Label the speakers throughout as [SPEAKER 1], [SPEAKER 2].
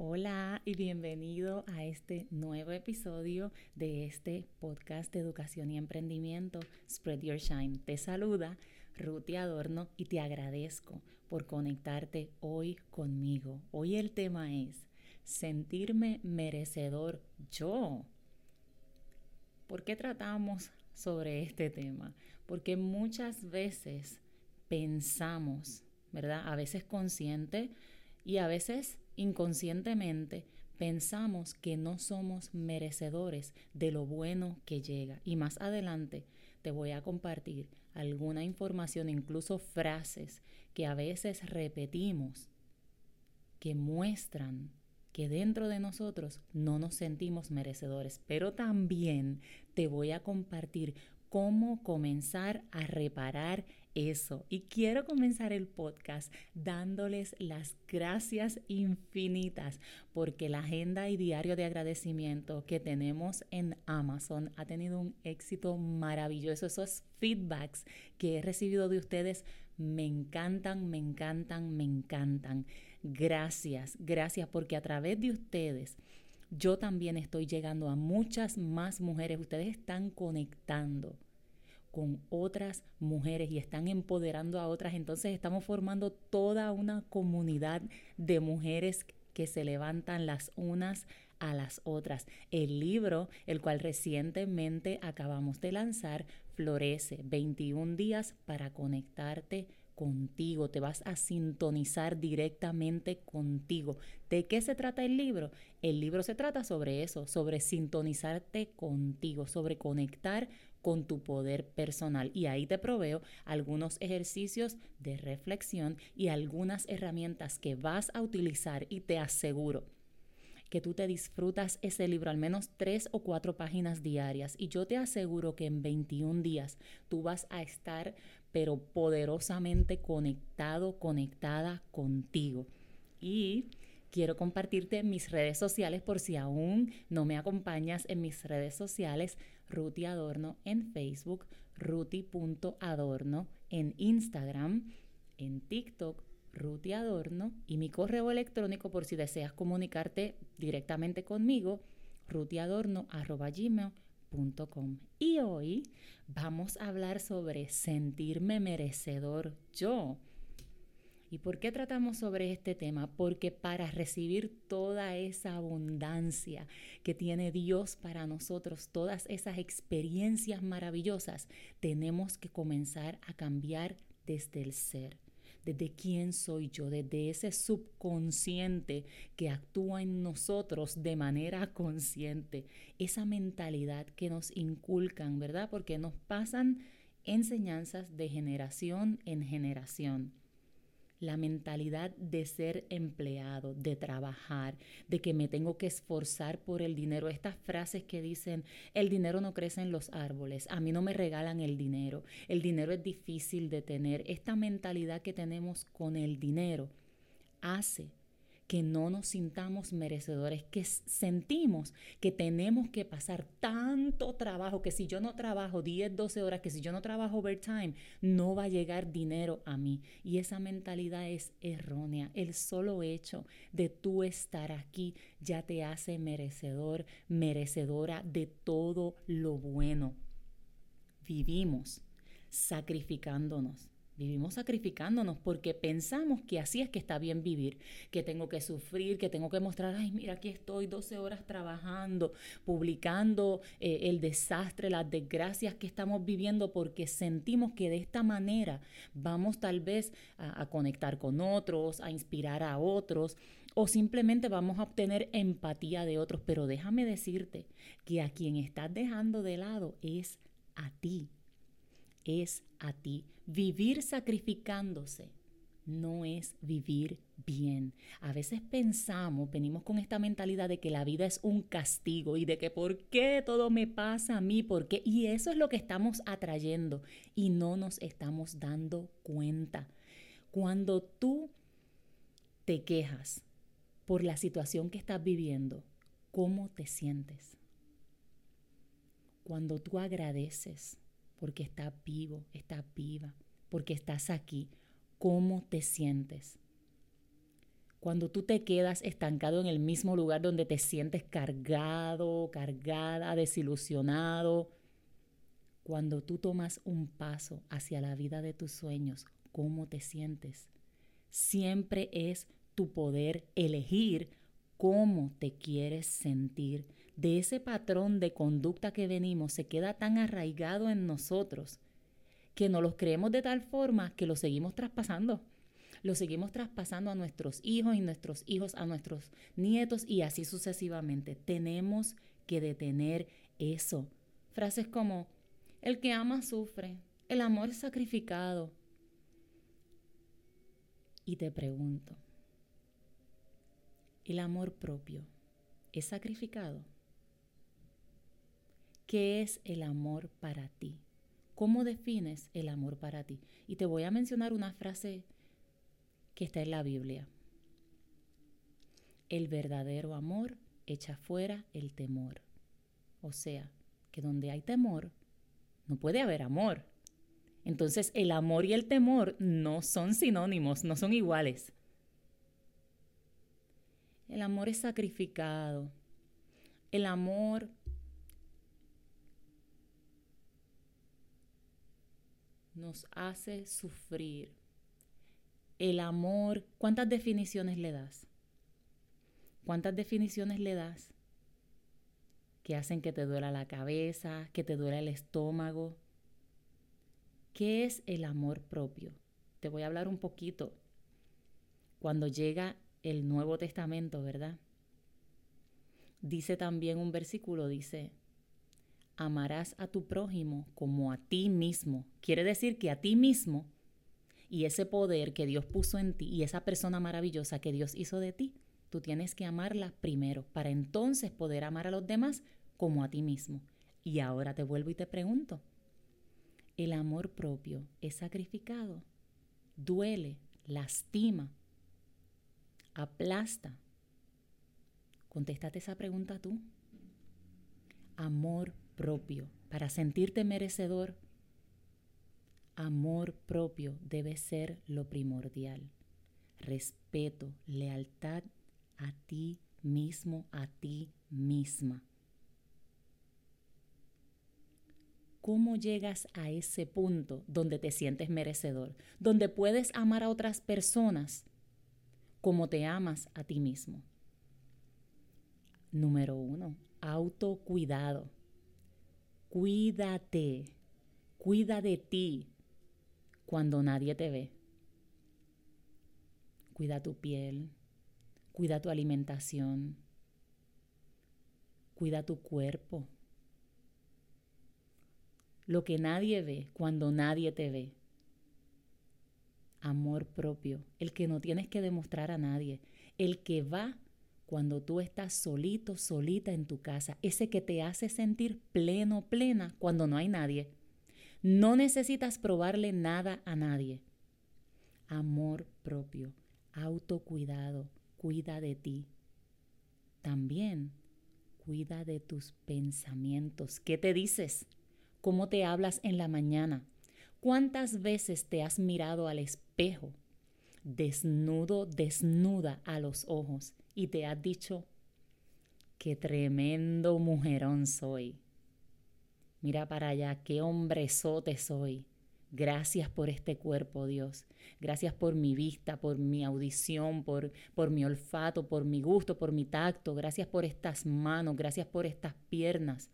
[SPEAKER 1] Hola y bienvenido a este nuevo episodio de este podcast de educación y emprendimiento Spread Your Shine. Te saluda Ruti Adorno y te agradezco por conectarte hoy conmigo. Hoy el tema es sentirme merecedor yo. ¿Por qué tratamos sobre este tema? Porque muchas veces pensamos, ¿verdad? A veces consciente y a veces inconscientemente pensamos que no somos merecedores de lo bueno que llega. Y más adelante te voy a compartir alguna información, incluso frases que a veces repetimos, que muestran que dentro de nosotros no nos sentimos merecedores. Pero también te voy a compartir cómo comenzar a reparar eso. Y quiero comenzar el podcast dándoles las gracias infinitas porque la agenda y diario de agradecimiento que tenemos en Amazon ha tenido un éxito maravilloso. Esos feedbacks que he recibido de ustedes me encantan, me encantan, me encantan. Gracias, gracias porque a través de ustedes yo también estoy llegando a muchas más mujeres. Ustedes están conectando con otras mujeres y están empoderando a otras. Entonces estamos formando toda una comunidad de mujeres que se levantan las unas a las otras. El libro, el cual recientemente acabamos de lanzar, Florece, 21 días para conectarte contigo, te vas a sintonizar directamente contigo. ¿De qué se trata el libro? El libro se trata sobre eso, sobre sintonizarte contigo, sobre conectar con tu poder personal. Y ahí te proveo algunos ejercicios de reflexión y algunas herramientas que vas a utilizar y te aseguro que tú te disfrutas ese libro, al menos tres o cuatro páginas diarias. Y yo te aseguro que en 21 días tú vas a estar, pero poderosamente conectado, conectada contigo. Y quiero compartirte mis redes sociales por si aún no me acompañas en mis redes sociales. Ruti Adorno en Facebook, ruti.adorno en Instagram, en TikTok, Ruti Adorno y mi correo electrónico por si deseas comunicarte directamente conmigo, rutiadorno.gmail.com. Y hoy vamos a hablar sobre sentirme merecedor yo. ¿Y por qué tratamos sobre este tema? Porque para recibir toda esa abundancia que tiene Dios para nosotros, todas esas experiencias maravillosas, tenemos que comenzar a cambiar desde el ser desde quién soy yo, desde ese subconsciente que actúa en nosotros de manera consciente, esa mentalidad que nos inculcan, ¿verdad? Porque nos pasan enseñanzas de generación en generación la mentalidad de ser empleado, de trabajar, de que me tengo que esforzar por el dinero. Estas frases que dicen, el dinero no crece en los árboles, a mí no me regalan el dinero, el dinero es difícil de tener. Esta mentalidad que tenemos con el dinero hace que no nos sintamos merecedores, que sentimos que tenemos que pasar tanto trabajo, que si yo no trabajo 10, 12 horas, que si yo no trabajo overtime, no va a llegar dinero a mí. Y esa mentalidad es errónea. El solo hecho de tú estar aquí ya te hace merecedor, merecedora de todo lo bueno. Vivimos sacrificándonos Vivimos sacrificándonos porque pensamos que así es que está bien vivir, que tengo que sufrir, que tengo que mostrar, ay, mira, aquí estoy 12 horas trabajando, publicando eh, el desastre, las desgracias que estamos viviendo porque sentimos que de esta manera vamos tal vez a, a conectar con otros, a inspirar a otros o simplemente vamos a obtener empatía de otros. Pero déjame decirte que a quien estás dejando de lado es a ti es a ti. Vivir sacrificándose no es vivir bien. A veces pensamos, venimos con esta mentalidad de que la vida es un castigo y de que por qué todo me pasa a mí, por qué. Y eso es lo que estamos atrayendo y no nos estamos dando cuenta. Cuando tú te quejas por la situación que estás viviendo, ¿cómo te sientes? Cuando tú agradeces, porque estás vivo, estás viva, porque estás aquí. ¿Cómo te sientes? cuando tú te quedas estancado en el mismo lugar donde te sientes cargado, cargada, desilusionado, cuando tú tomas un paso hacia la vida de tus sueños, ¿cómo te sientes? Siempre es tu poder elegir cómo te quieres sentir. De ese patrón de conducta que venimos se queda tan arraigado en nosotros que no los creemos de tal forma que lo seguimos traspasando. Lo seguimos traspasando a nuestros hijos y nuestros hijos a nuestros nietos y así sucesivamente. Tenemos que detener eso. Frases como, el que ama sufre, el amor es sacrificado. Y te pregunto, ¿el amor propio es sacrificado? ¿Qué es el amor para ti? ¿Cómo defines el amor para ti? Y te voy a mencionar una frase que está en la Biblia. El verdadero amor echa fuera el temor. O sea, que donde hay temor, no puede haber amor. Entonces el amor y el temor no son sinónimos, no son iguales. El amor es sacrificado. El amor nos hace sufrir. El amor, ¿cuántas definiciones le das? ¿Cuántas definiciones le das que hacen que te duela la cabeza, que te duela el estómago? ¿Qué es el amor propio? Te voy a hablar un poquito. Cuando llega el Nuevo Testamento, ¿verdad? Dice también un versículo, dice, amarás a tu prójimo como a ti mismo. Quiere decir que a ti mismo y ese poder que Dios puso en ti y esa persona maravillosa que Dios hizo de ti, tú tienes que amarla primero para entonces poder amar a los demás como a ti mismo. Y ahora te vuelvo y te pregunto, ¿el amor propio es sacrificado? ¿Duele? ¿Lastima? ¿Aplasta? Contéstate esa pregunta tú. Amor para sentirte merecedor, amor propio debe ser lo primordial. Respeto, lealtad a ti mismo, a ti misma. ¿Cómo llegas a ese punto donde te sientes merecedor? Donde puedes amar a otras personas como te amas a ti mismo. Número uno, autocuidado. Cuídate, cuida de ti cuando nadie te ve. Cuida tu piel, cuida tu alimentación, cuida tu cuerpo. Lo que nadie ve cuando nadie te ve. Amor propio, el que no tienes que demostrar a nadie, el que va cuando tú estás solito, solita en tu casa, ese que te hace sentir pleno, plena cuando no hay nadie. No necesitas probarle nada a nadie. Amor propio, autocuidado, cuida de ti. También cuida de tus pensamientos. ¿Qué te dices? ¿Cómo te hablas en la mañana? ¿Cuántas veces te has mirado al espejo, desnudo, desnuda a los ojos? Y te has dicho, qué tremendo mujerón soy. Mira para allá, qué hombrezote soy. Gracias por este cuerpo, Dios. Gracias por mi vista, por mi audición, por, por mi olfato, por mi gusto, por mi tacto. Gracias por estas manos, gracias por estas piernas.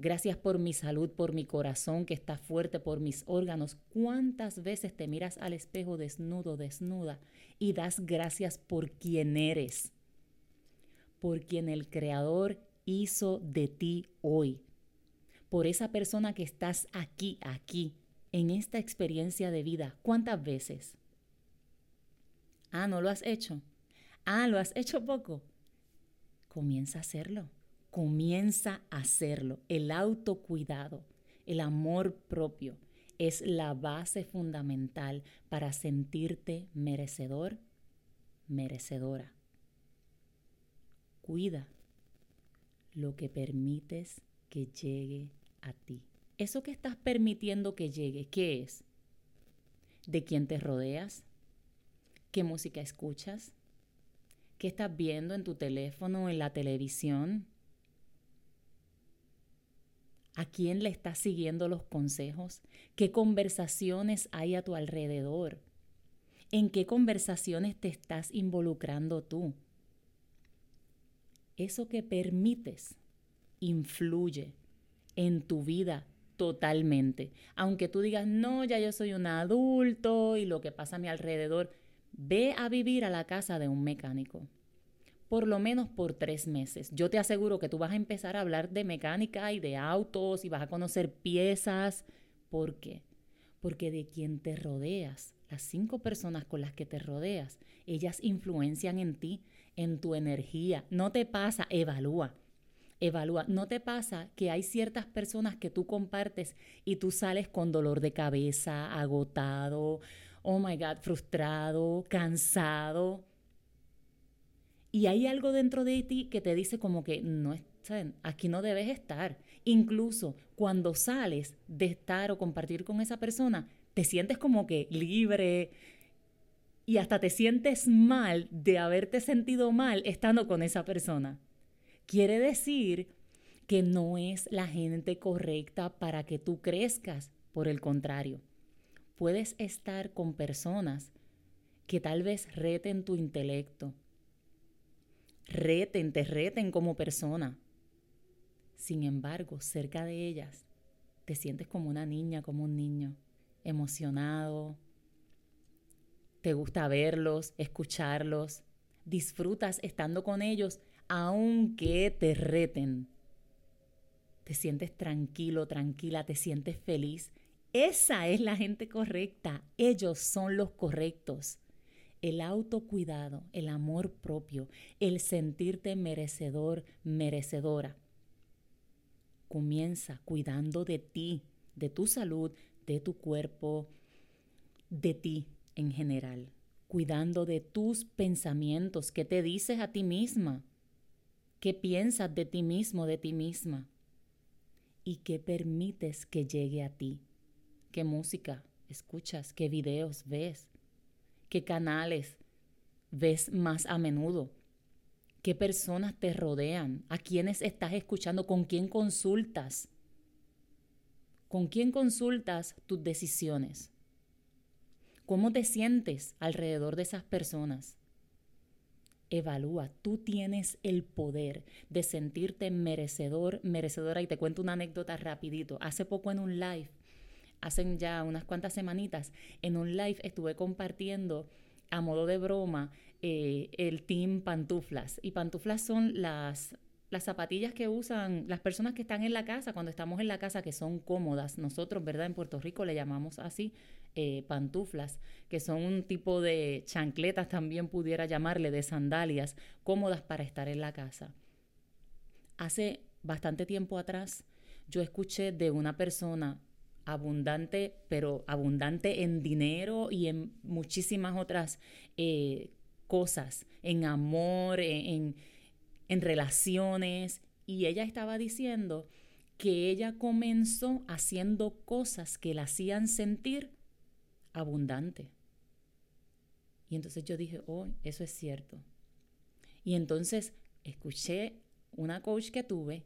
[SPEAKER 1] Gracias por mi salud, por mi corazón que está fuerte, por mis órganos. ¿Cuántas veces te miras al espejo desnudo, desnuda y das gracias por quien eres? Por quien el Creador hizo de ti hoy, por esa persona que estás aquí, aquí, en esta experiencia de vida. ¿Cuántas veces? Ah, ¿no lo has hecho? Ah, ¿lo has hecho poco? Comienza a hacerlo. Comienza a hacerlo. El autocuidado, el amor propio es la base fundamental para sentirte merecedor, merecedora. Cuida lo que permites que llegue a ti. Eso que estás permitiendo que llegue, ¿qué es? ¿De quién te rodeas? ¿Qué música escuchas? ¿Qué estás viendo en tu teléfono, en la televisión? ¿A quién le estás siguiendo los consejos? ¿Qué conversaciones hay a tu alrededor? ¿En qué conversaciones te estás involucrando tú? Eso que permites influye en tu vida totalmente. Aunque tú digas, no, ya yo soy un adulto y lo que pasa a mi alrededor, ve a vivir a la casa de un mecánico. Por lo menos por tres meses. Yo te aseguro que tú vas a empezar a hablar de mecánica y de autos y vas a conocer piezas. ¿Por qué? Porque de quien te rodeas, las cinco personas con las que te rodeas, ellas influencian en ti, en tu energía. No te pasa, evalúa evalúa. ¿No te pasa que hay ciertas personas que tú compartes y tú sales con dolor de cabeza, agotado, oh my God, frustrado, cansado? Y hay algo dentro de ti que te dice como que no, aquí no debes estar. Incluso cuando sales de estar o compartir con esa persona, te sientes como que libre y hasta te sientes mal de haberte sentido mal estando con esa persona. Quiere decir que no es la gente correcta para que tú crezcas. Por el contrario, puedes estar con personas que tal vez reten tu intelecto, reten, te reten como persona. Sin embargo, cerca de ellas, te sientes como una niña, como un niño, emocionado. Te gusta verlos, escucharlos. Disfrutas estando con ellos aunque te reten. Te sientes tranquilo, tranquila, te sientes feliz. Esa es la gente correcta. Ellos son los correctos. El autocuidado, el amor propio, el sentirte merecedor, merecedora. Comienza cuidando de ti, de tu salud, de tu cuerpo, de ti en general. Cuidando de tus pensamientos, ¿qué te dices a ti misma? ¿Qué piensas de ti mismo, de ti misma? ¿Y qué permites que llegue a ti? ¿Qué música escuchas? ¿Qué videos ves? ¿Qué canales ves más a menudo? ¿Qué personas te rodean? ¿A quiénes estás escuchando? ¿Con quién consultas? ¿Con quién consultas tus decisiones? ¿Cómo te sientes alrededor de esas personas? evalúa, tú tienes el poder de sentirte merecedor, merecedora. Y te cuento una anécdota rapidito. Hace poco en un live, hace ya unas cuantas semanitas, en un live estuve compartiendo a modo de broma eh, el team pantuflas. Y pantuflas son las las zapatillas que usan las personas que están en la casa, cuando estamos en la casa, que son cómodas. Nosotros, ¿verdad? En Puerto Rico le llamamos así eh, pantuflas, que son un tipo de chancletas, también pudiera llamarle, de sandalias, cómodas para estar en la casa. Hace bastante tiempo atrás, yo escuché de una persona abundante, pero abundante en dinero y en muchísimas otras eh, cosas, en amor, en en relaciones, y ella estaba diciendo que ella comenzó haciendo cosas que la hacían sentir abundante. Y entonces yo dije, oh, eso es cierto. Y entonces escuché una coach que tuve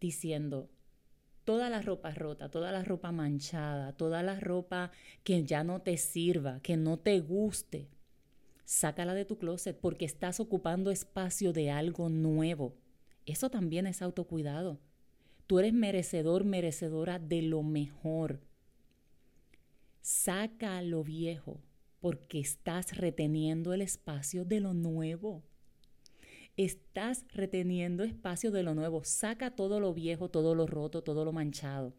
[SPEAKER 1] diciendo, toda la ropa rota, toda la ropa manchada, toda la ropa que ya no te sirva, que no te guste, sácala de tu closet porque estás ocupando espacio de algo nuevo. Eso también es autocuidado. Tú eres merecedor, merecedora de lo mejor. Saca lo viejo porque estás reteniendo el espacio de lo nuevo. Estás reteniendo espacio de lo nuevo. Saca todo lo viejo, todo lo roto, todo lo manchado.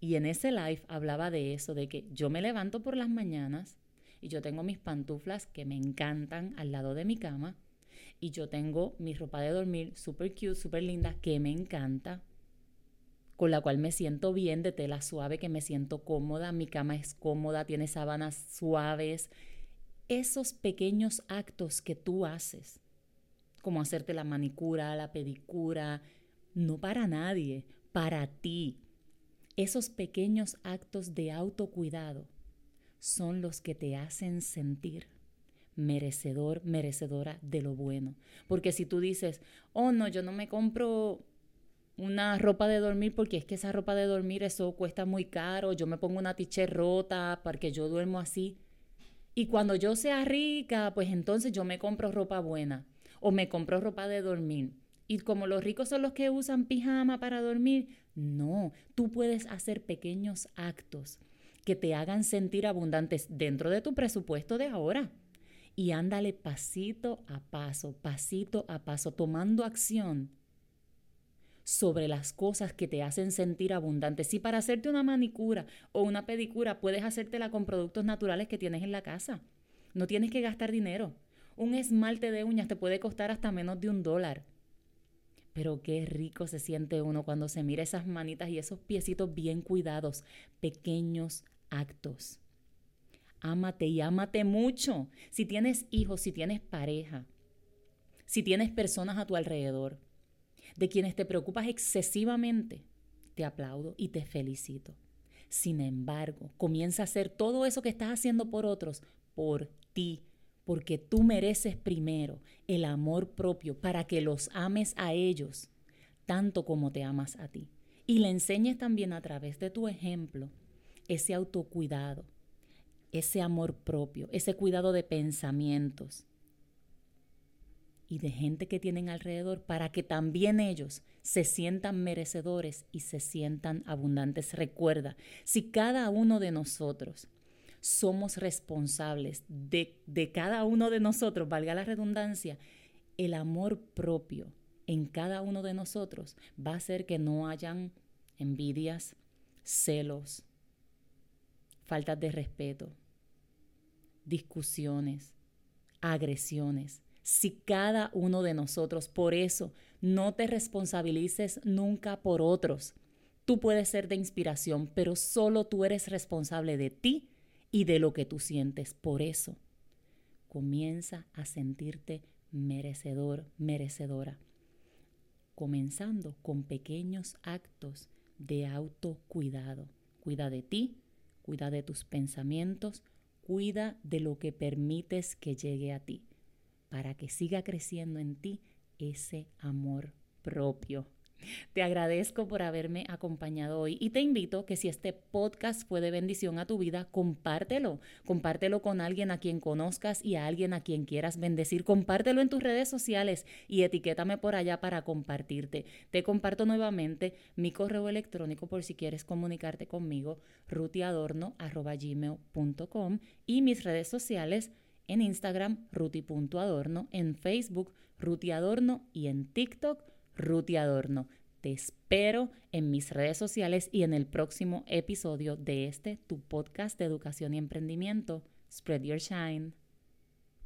[SPEAKER 1] Y en ese live hablaba de eso, de que yo me levanto por las mañanas y yo tengo mis pantuflas que me encantan al lado de mi cama y yo tengo mi ropa de dormir súper cute, súper linda que me encanta con la cual me siento bien de tela suave, que me siento cómoda, mi cama es cómoda, tiene sábanas suaves. Esos pequeños actos que tú haces, como hacerte la manicura, la pedicura, no para nadie, para ti. Esos pequeños actos de autocuidado son los que te hacen sentir merecedor, merecedora de lo bueno. Porque si tú dices, oh no, yo no me compro una ropa de dormir porque es que esa ropa de dormir eso cuesta muy caro, yo me pongo una tiche rota porque yo duermo así. Y cuando yo sea rica, pues entonces yo me compro ropa buena o me compro ropa de dormir. Y como los ricos son los que usan pijama para dormir, no, tú puedes hacer pequeños actos que te hagan sentir abundantes dentro de tu presupuesto de ahora. Y ándale pasito a paso, pasito a paso, tomando acción sobre las cosas que te hacen sentir abundantes. Si para hacerte una manicura o una pedicura puedes hacértela con productos naturales que tienes en la casa, no tienes que gastar dinero. Un esmalte de uñas te puede costar hasta menos de un dólar. Pero qué rico se siente uno cuando se mira esas manitas y esos piecitos bien cuidados, pequeños actos. Ámate y ámate mucho. Si tienes hijos, si tienes pareja, si tienes personas a tu alrededor, de quienes te preocupas excesivamente, te aplaudo y te felicito. Sin embargo, comienza a hacer todo eso que estás haciendo por otros, por ti, porque tú mereces primero el amor propio para que los ames a ellos tanto como te amas a ti. Y le enseñes también a través de tu ejemplo ese autocuidado, ese amor propio, ese cuidado de pensamientos y de gente que tienen alrededor para que también ellos se sientan merecedores y se sientan abundantes. Recuerda, si cada uno de nosotros somos responsables de, de cada uno de nosotros, valga la redundancia, el amor propio en cada uno de nosotros va a hacer que no hayan envidias, celos, faltas de respeto, discusiones, agresiones. Si cada uno de nosotros, por eso, no te responsabilices nunca por otros. Tú puedes ser de inspiración, pero solo tú eres responsable de ti y de lo que tú sientes. Por eso, comienza a sentirte merecedor, merecedora. Comenzando con pequeños actos de autocuidado. Cuida de ti, cuida de tus pensamientos, cuida de lo que permites que llegue a ti, para que siga creciendo en ti ese amor propio. Te agradezco por haberme acompañado hoy y te invito que si este podcast fue de bendición a tu vida, compártelo. Compártelo con alguien a quien conozcas y a alguien a quien quieras bendecir. Compártelo en tus redes sociales y etiquétame por allá para compartirte. Te comparto nuevamente mi correo electrónico por si quieres comunicarte conmigo, rutiadorno.gmail.com y mis redes sociales en Instagram, ruti.adorno, en Facebook, rutiadorno y en TikTok, Ruti Adorno. Te espero en mis redes sociales y en el próximo episodio de este, tu podcast de educación y emprendimiento. Spread Your Shine.